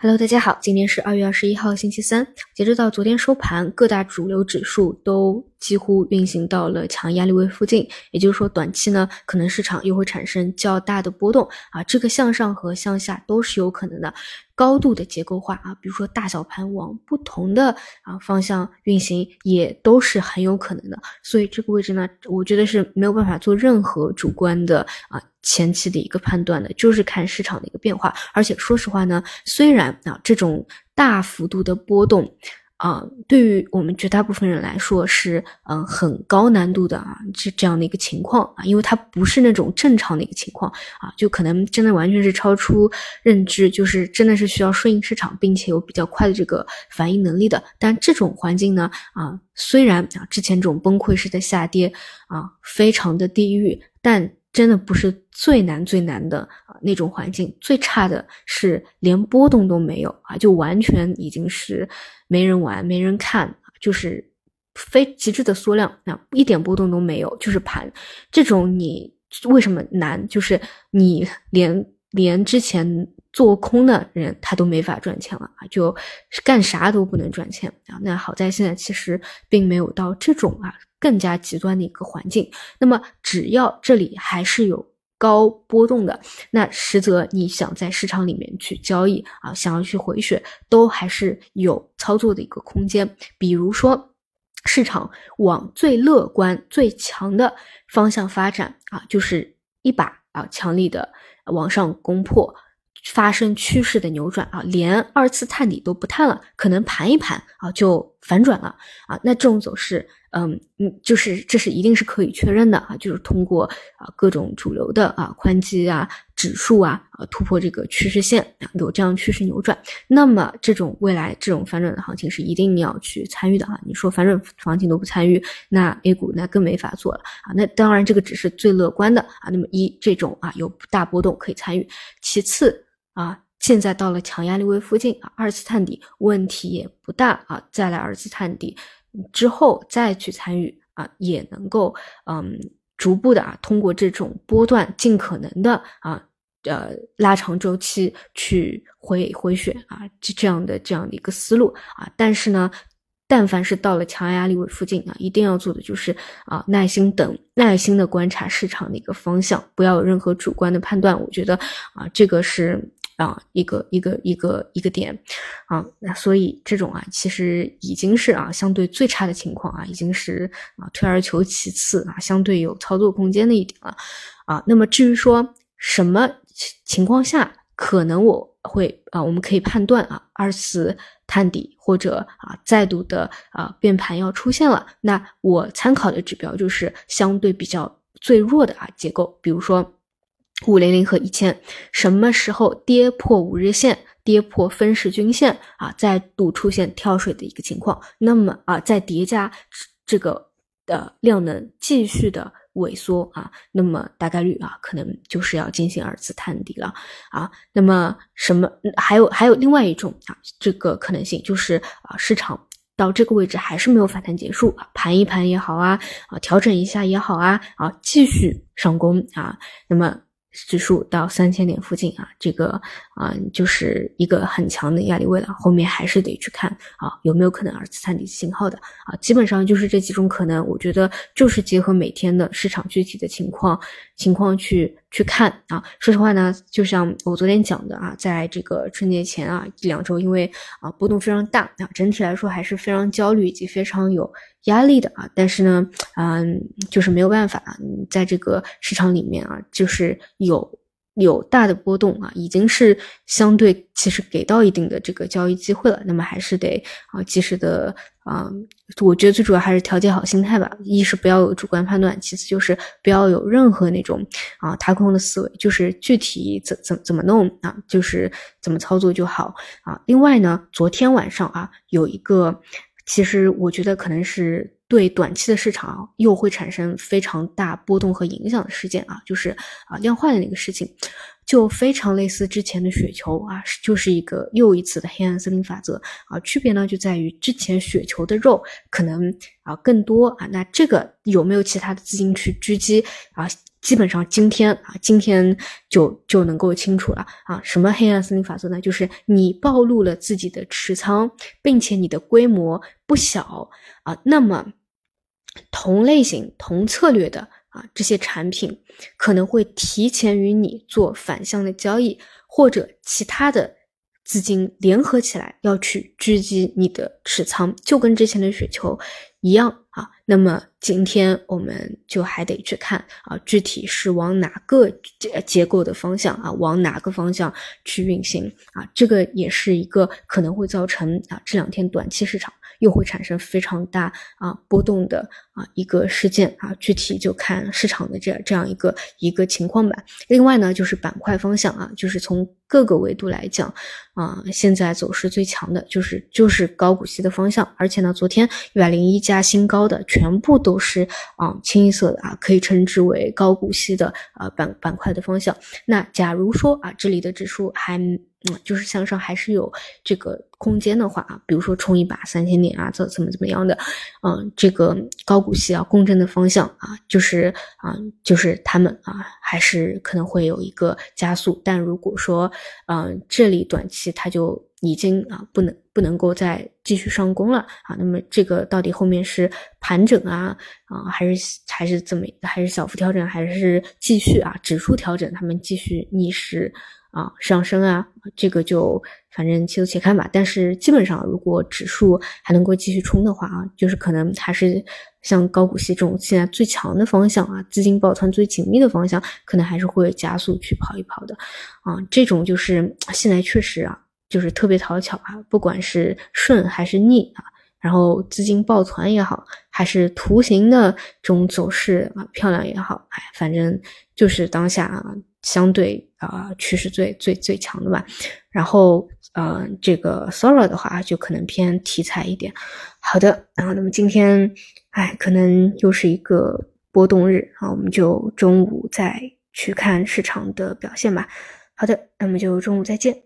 Hello，大家好，今天是二月二十一号，星期三。截止到昨天收盘，各大主流指数都几乎运行到了强压力位附近，也就是说，短期呢，可能市场又会产生较大的波动啊。这个向上和向下都是有可能的，高度的结构化啊，比如说大小盘往不同的啊方向运行，也都是很有可能的。所以这个位置呢，我觉得是没有办法做任何主观的啊。前期的一个判断的，就是看市场的一个变化。而且说实话呢，虽然啊这种大幅度的波动啊，对于我们绝大部分人来说是嗯很高难度的啊，这这样的一个情况啊，因为它不是那种正常的一个情况啊，就可能真的完全是超出认知，就是真的是需要顺应市场，并且有比较快的这个反应能力的。但这种环境呢啊，虽然啊之前这种崩溃式的下跌啊非常的地狱，但真的不是最难最难的啊那种环境，最差的是连波动都没有啊，就完全已经是没人玩、没人看，就是非极致的缩量，那一点波动都没有，就是盘。这种你为什么难？就是你连连之前做空的人他都没法赚钱了啊，就干啥都不能赚钱啊。那好在现在其实并没有到这种啊。更加极端的一个环境，那么只要这里还是有高波动的，那实则你想在市场里面去交易啊，想要去回血，都还是有操作的一个空间。比如说，市场往最乐观、最强的方向发展啊，就是一把啊强力的往上攻破。发生趋势的扭转啊，连二次探底都不探了，可能盘一盘啊就反转了啊。那这种走势，嗯嗯，就是这是一定是可以确认的啊，就是通过啊各种主流的啊宽基啊指数啊啊突破这个趋势线啊，有这样趋势扭转。那么这种未来这种反转的行情是一定要去参与的啊。你说反转行情都不参与，那 A 股那更没法做了啊。那当然这个只是最乐观的啊。那么一这种啊有大波动可以参与，其次。啊，现在到了强压力位附近啊，二次探底问题也不大啊，再来二次探底之后再去参与啊，也能够嗯逐步的啊通过这种波段尽可能的啊呃拉长周期去回回血啊这这样的这样的一个思路啊，但是呢。但凡是到了强压力位附近啊，一定要做的就是啊，耐心等，耐心的观察市场的一个方向，不要有任何主观的判断。我觉得啊，这个是啊一个一个一个一个点啊。那所以这种啊，其实已经是啊相对最差的情况啊，已经是啊退而求其次啊，相对有操作空间的一点了啊。那么至于说什么情况下可能我会啊，我们可以判断啊，二次。探底或者啊再度的啊变盘要出现了，那我参考的指标就是相对比较最弱的啊结构，比如说五零零和一千，什么时候跌破五日线，跌破分时均线啊，再度出现跳水的一个情况，那么啊再叠加这个的量能继续的。萎缩啊，那么大概率啊，可能就是要进行二次探底了啊。那么什么还有还有另外一种啊，这个可能性就是啊，市场到这个位置还是没有反弹结束啊，盘一盘也好啊，啊调整一下也好啊，啊继续上攻啊，那么。指数到三千点附近啊，这个啊就是一个很强的压力位了。后面还是得去看啊，有没有可能二次探底信号的啊？基本上就是这几种可能，我觉得就是结合每天的市场具体的情况情况去去看啊。说实话呢，就像我昨天讲的啊，在这个春节前啊一两周，因为啊波动非常大啊，整体来说还是非常焦虑以及非常有。压力的啊，但是呢，嗯，就是没有办法啊，在这个市场里面啊，就是有有大的波动啊，已经是相对其实给到一定的这个交易机会了，那么还是得啊及时的啊，我觉得最主要还是调节好心态吧，一是不要有主观判断，其次就是不要有任何那种啊踏空的思维，就是具体怎怎怎么弄啊，就是怎么操作就好啊。另外呢，昨天晚上啊有一个。其实我觉得可能是对短期的市场又会产生非常大波动和影响的事件啊，就是啊量化的那个事情。就非常类似之前的雪球啊，就是一个又一次的黑暗森林法则啊。区别呢就在于之前雪球的肉可能啊更多啊，那这个有没有其他的资金去狙击啊？基本上今天啊，今天就就能够清楚了啊。什么黑暗森林法则呢？就是你暴露了自己的持仓，并且你的规模不小啊，那么同类型、同策略的啊这些产品可能会提前与你做反向的交易，或者其他的资金联合起来要去狙击你的持仓，就跟之前的雪球一样。那么今天我们就还得去看啊，具体是往哪个结结构的方向啊，往哪个方向去运行啊，这个也是一个可能会造成啊这两天短期市场又会产生非常大啊波动的啊一个事件啊，具体就看市场的这这样一个一个情况吧。另外呢，就是板块方向啊，就是从各个维度来讲啊，现在走势最强的就是就是高股息的方向，而且呢，昨天一百零一家新高。的全部都是啊清一色的啊，可以称之为高股息的啊板板块的方向。那假如说啊这里的指数还嗯就是向上还是有这个空间的话啊，比如说冲一把三千点啊，怎怎么怎么样的，嗯，这个高股呼吸啊共振的方向啊，就是啊就是他们啊还是可能会有一个加速。但如果说嗯这里短期它就已经啊不能不能够再继续上攻了啊，那么这个到底后面是盘整啊啊还是还是怎么还是小幅调整还是继续啊指数调整，他们继续逆势啊上升啊，这个就反正且走且看吧。但是基本上如果指数还能够继续冲的话啊，就是可能还是像高股息这种现在最强的方向啊，资金抱团最紧密的方向，可能还是会加速去跑一跑的啊。这种就是现在确实啊。就是特别讨巧啊，不管是顺还是逆啊，然后资金抱团也好，还是图形的这种走势啊漂亮也好，哎，反正就是当下啊相对啊趋势最最最强的吧。然后呃这个 Sora 的话就可能偏题材一点。好的，然后那么今天哎可能又是一个波动日啊，我们就中午再去看市场的表现吧。好的，那么就中午再见。